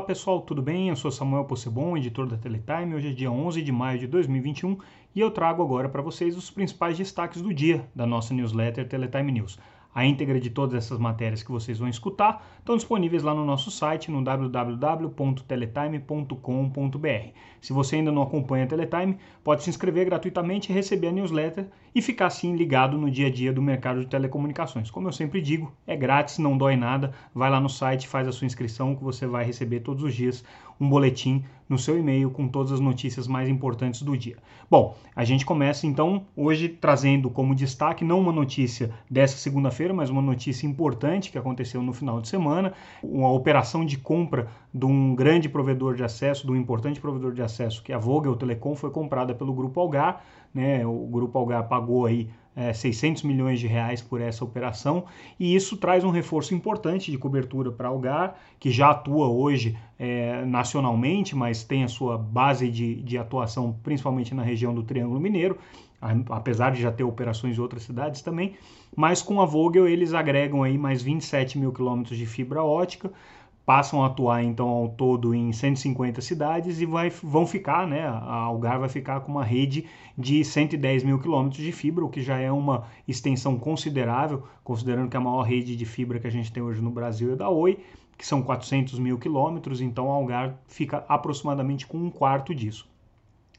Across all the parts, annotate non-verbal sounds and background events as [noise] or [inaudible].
Olá pessoal, tudo bem? Eu sou Samuel Possebon, editor da Teletime. Hoje é dia 11 de maio de 2021 e eu trago agora para vocês os principais destaques do dia da nossa newsletter Teletime News. A íntegra de todas essas matérias que vocês vão escutar estão disponíveis lá no nosso site no www.teletime.com.br. Se você ainda não acompanha a Teletime, pode se inscrever gratuitamente e receber a newsletter e ficar assim ligado no dia a dia do mercado de telecomunicações. Como eu sempre digo, é grátis, não dói nada. Vai lá no site, faz a sua inscrição que você vai receber todos os dias um boletim no seu e-mail com todas as notícias mais importantes do dia. Bom, a gente começa então hoje trazendo como destaque não uma notícia dessa segunda-feira, mas uma notícia importante que aconteceu no final de semana, uma operação de compra de um grande provedor de acesso, de um importante provedor de acesso, que é a Vogel Telecom, foi comprada pelo Grupo Algar, né? O Grupo Algar pagou aí é, 600 milhões de reais por essa operação. E isso traz um reforço importante de cobertura para Algar, que já atua hoje é, nacionalmente, mas tem a sua base de, de atuação principalmente na região do Triângulo Mineiro, apesar de já ter operações em outras cidades também, mas com a Vogel eles agregam aí mais 27 mil quilômetros de fibra ótica, passam a atuar então ao todo em 150 cidades e vai, vão ficar, né, a Algar vai ficar com uma rede de 110 mil quilômetros de fibra, o que já é uma extensão considerável, considerando que a maior rede de fibra que a gente tem hoje no Brasil é da Oi, que são 400 mil quilômetros, então a Algar fica aproximadamente com um quarto disso.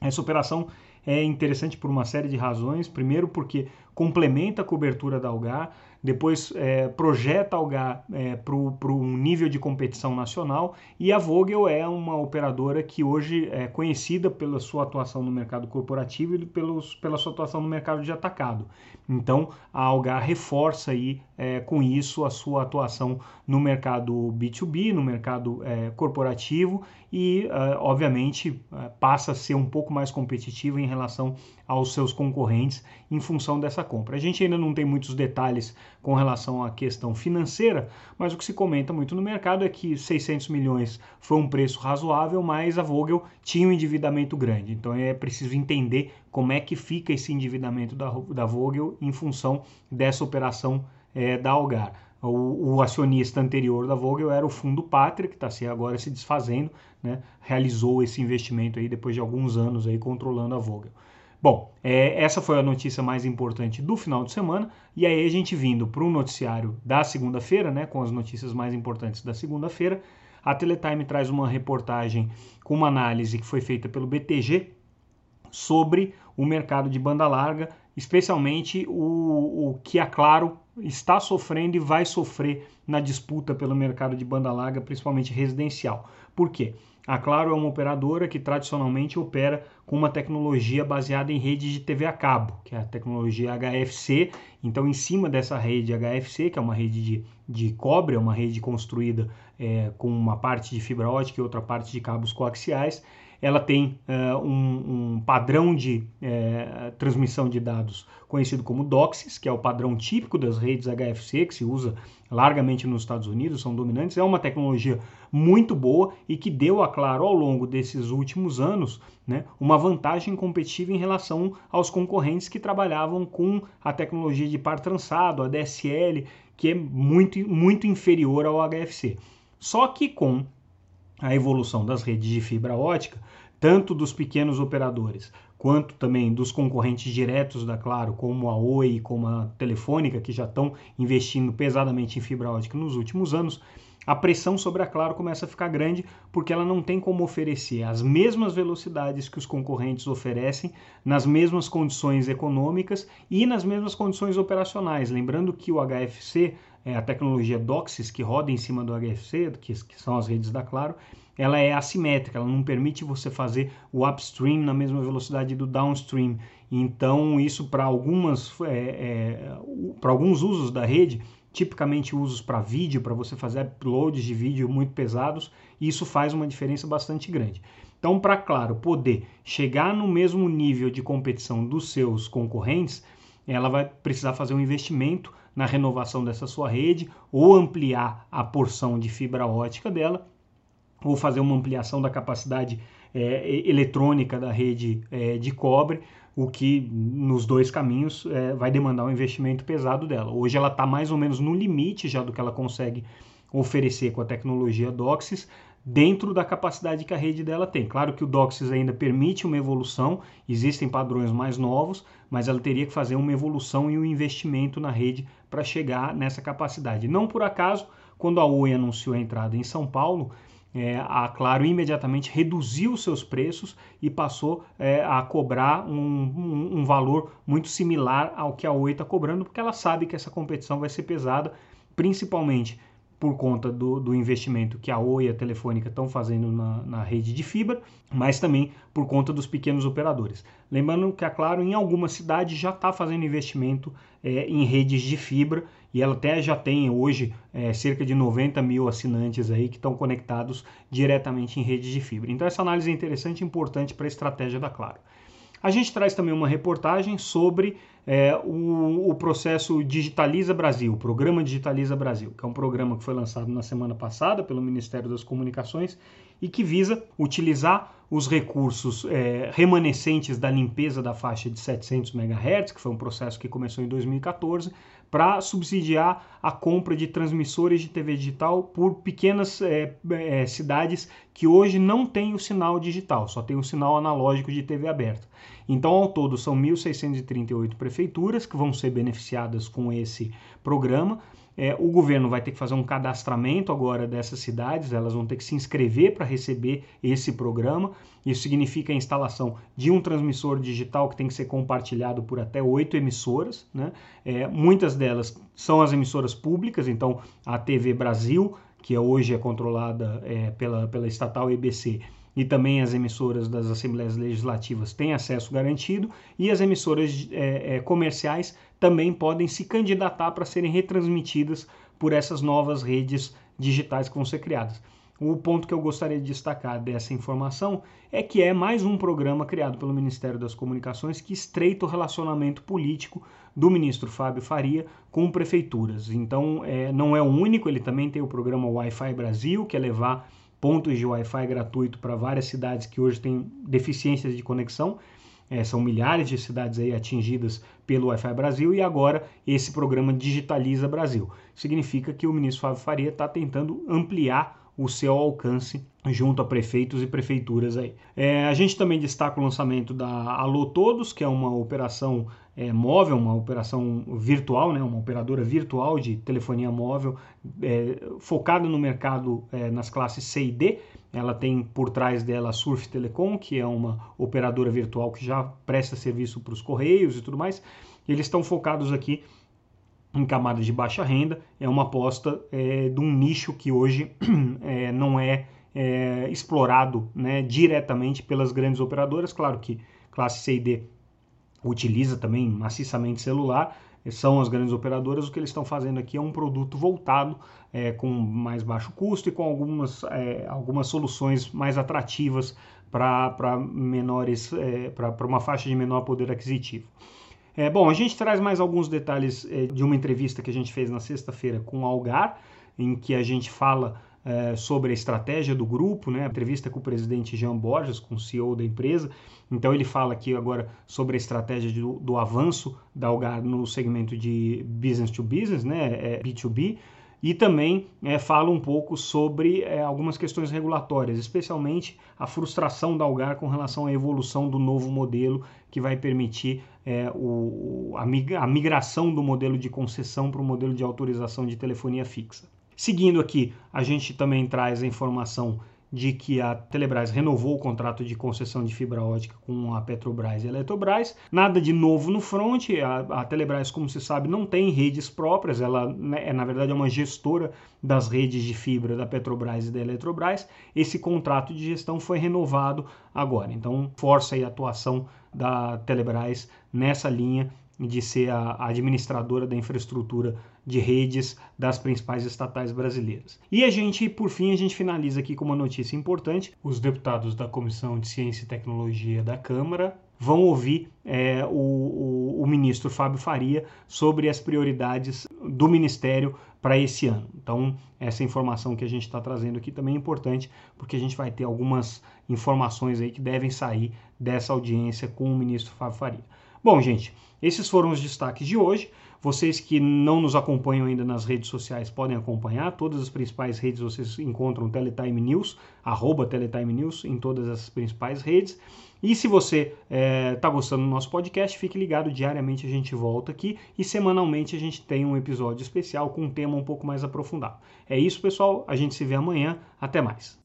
Essa operação é interessante por uma série de razões. Primeiro, porque complementa a cobertura da Algar, depois é, projeta Algar é, para um nível de competição nacional e a Vogel é uma operadora que hoje é conhecida pela sua atuação no mercado corporativo e pelos, pela sua atuação no mercado de atacado. Então a Algar reforça aí é, com isso a sua atuação no mercado B2B, no mercado é, corporativo e, é, obviamente, é, passa a ser um pouco mais competitiva em relação aos seus concorrentes em função dessa compra. A gente ainda não tem muitos detalhes com relação à questão financeira, mas o que se comenta muito no mercado é que 600 milhões foi um preço razoável, mas a Vogel tinha um endividamento grande. Então é preciso entender como é que fica esse endividamento da, da Vogel em função dessa operação é, da Algar. O, o, acionista anterior da Vogel era o Fundo Pátria, que está se agora se desfazendo, né? realizou esse investimento aí depois de alguns anos aí controlando a Vogel. Bom, é, essa foi a notícia mais importante do final de semana, e aí a gente vindo para o noticiário da segunda-feira, né, com as notícias mais importantes da segunda-feira, a Teletime traz uma reportagem com uma análise que foi feita pelo BTG sobre o mercado de banda larga, especialmente o, o que a Claro está sofrendo e vai sofrer na disputa pelo mercado de banda larga, principalmente residencial. Por quê? A Claro é uma operadora que tradicionalmente opera com uma tecnologia baseada em rede de TV a cabo, que é a tecnologia HFC. Então, em cima dessa rede HFC, que é uma rede de, de cobre, é uma rede construída é, com uma parte de fibra ótica e outra parte de cabos coaxiais, ela tem uh, um, um, padrão de uh, transmissão de dados conhecido como DOCSIS, que é o padrão típico das redes HFC, que se usa largamente nos Estados Unidos, são dominantes. É uma tecnologia muito boa e que deu a Claro ao longo desses últimos anos né, uma vantagem competitiva em relação aos concorrentes que trabalhavam com a tecnologia de par trançado, a DSL, que é muito, muito inferior ao HFC. Só que com a evolução das redes de fibra ótica, tanto dos pequenos operadores quanto também dos concorrentes diretos da Claro, como a Oi, como a Telefônica, que já estão investindo pesadamente em fibra ótica nos últimos anos, a pressão sobre a Claro começa a ficar grande porque ela não tem como oferecer as mesmas velocidades que os concorrentes oferecem, nas mesmas condições econômicas e nas mesmas condições operacionais. Lembrando que o HFC, é a tecnologia DOCSIS que roda em cima do HFC, que, que são as redes da Claro, ela é assimétrica, ela não permite você fazer o upstream na mesma velocidade do downstream. Então, isso para algumas é, é, para alguns usos da rede, tipicamente usos para vídeo, para você fazer uploads de vídeo muito pesados, isso faz uma diferença bastante grande. Então, para claro, poder chegar no mesmo nível de competição dos seus concorrentes, ela vai precisar fazer um investimento na renovação dessa sua rede ou ampliar a porção de fibra ótica dela ou fazer uma ampliação da capacidade é, eletrônica da rede é, de cobre, o que nos dois caminhos é, vai demandar um investimento pesado dela. Hoje ela está mais ou menos no limite já do que ela consegue oferecer com a tecnologia DOCSIS, dentro da capacidade que a rede dela tem. Claro que o DOCSIS ainda permite uma evolução, existem padrões mais novos, mas ela teria que fazer uma evolução e um investimento na rede para chegar nessa capacidade. Não por acaso, quando a Oi anunciou a entrada em São Paulo, é, a Claro imediatamente reduziu seus preços e passou é, a cobrar um, um, um, valor muito similar ao que a Oi está cobrando, porque ela sabe que essa competição vai ser pesada, principalmente por conta do, do, investimento que a Oi e a Telefônica estão fazendo na, na, rede de fibra, mas também por conta dos pequenos operadores. Lembrando que a Claro, em algumas cidades, já está fazendo investimento é, em redes de fibra e ela até já tem hoje é, cerca de 90 mil assinantes aí que estão conectados diretamente em redes de fibra. Então, essa análise é interessante e importante para a estratégia da Claro. A gente traz também uma reportagem sobre é, o, o, processo Digitaliza Brasil, o programa Digitaliza Brasil, que é um programa que foi lançado na semana passada pelo Ministério das Comunicações e que visa utilizar os recursos é, remanescentes da limpeza da faixa de 700 MHz, que foi um processo que começou em 2014, para subsidiar a compra de transmissores de TV digital por pequenas é, é, cidades que hoje não têm o sinal digital, só tem o sinal analógico de TV aberta. Então, ao todo, são 1.638 prefeituras que vão ser beneficiadas com esse programa. É, o governo vai ter que fazer um cadastramento agora dessas cidades, elas vão ter que se inscrever para receber esse programa. Isso significa a instalação de um transmissor digital que tem que ser compartilhado por até oito emissoras. Né? É, muitas delas são as emissoras públicas, então a TV Brasil, que hoje é controlada é, pela, pela estatal EBC, e também as emissoras das Assembleias Legislativas têm acesso garantido e as emissoras é, é, comerciais também podem se candidatar para serem retransmitidas por essas novas redes digitais que vão ser criadas. O ponto que eu gostaria de destacar dessa informação é que é mais um programa criado pelo Ministério das Comunicações que estreita o relacionamento político do ministro Fábio Faria com prefeituras. Então, é, não é o único, ele também tem o programa Wi-Fi Brasil, que é levar pontos de Wi-Fi gratuito para várias cidades que hoje têm deficiências de conexão. É, são milhares de cidades aí atingidas pelo Wi-Fi Brasil e agora esse programa Digitaliza Brasil. Significa que o ministro Fábio Faria está tentando ampliar o seu alcance junto a prefeitos e prefeituras aí. É, a gente também destaca o lançamento da Alô Todos, que é uma operação é, móvel, uma operação virtual, né, uma operadora virtual de telefonia móvel é, focada no mercado é, nas classes C e D. Ela tem por trás dela a Surf Telecom, que é uma operadora virtual que já presta serviço para os correios e tudo mais. Eles estão focados aqui em camadas de baixa renda, é uma aposta é, de um nicho que hoje [clears throat] é, não é, é, explorado né, diretamente pelas grandes operadoras. Claro que classe C e D utiliza também maciçamente celular, são as grandes operadoras. O que eles estão fazendo aqui é um produto voltado é, com mais baixo custo e com algumas, é, algumas soluções mais atrativas para menores, é, para uma faixa de menor poder aquisitivo. É, bom, a gente traz mais alguns detalhes é, de uma entrevista que a gente fez na sexta-feira com o Algar, em que a gente fala é, sobre a estratégia do grupo, né? Entrevista com o presidente Jean Borges, com o CEO da empresa. Então ele fala aqui agora sobre a estratégia do, do avanço da Algar no segmento de business to business, né? É, B2B e também é, fala um pouco sobre é, algumas questões regulatórias, especialmente a frustração da Algar com relação à evolução do novo modelo que vai permitir é, o, a, migração do modelo de concessão para o modelo de autorização de telefonia fixa. Seguindo aqui, a gente também traz a informação de que a Telebrás renovou o contrato de concessão de fibra ótica com a Petrobras e a Eletrobras. Nada de novo no front. A, a Telebrás, como se sabe, não tem redes próprias. Ela né, é, na verdade, é uma gestora das redes de fibra da Petrobras e da Eletrobras. Esse contrato de gestão foi renovado agora. Então, força a atuação da Telebrás nessa linha de ser a administradora da infraestrutura de redes das principais estatais brasileiras. E a gente, por fim, a gente finaliza aqui com uma notícia importante. Os deputados da Comissão de Ciência e Tecnologia da Câmara vão ouvir é, o, o, o, ministro Fábio Faria sobre as prioridades do Ministério para esse ano. Então, essa informação que a gente está trazendo aqui também é importante, porque a gente vai ter algumas informações aí que devem sair dessa audiência com o ministro Fábio Faria. Bom, gente, esses foram os destaques de hoje. Vocês que não nos acompanham ainda nas redes sociais podem acompanhar. Todas as principais redes vocês encontram Teletime News, arroba Teletime News em todas as principais redes. E se você está é, tá gostando do nosso podcast, fique ligado, diariamente a gente volta aqui e semanalmente a gente tem um episódio especial com um tema um pouco mais aprofundado. É isso, pessoal. A gente se vê amanhã. Até mais.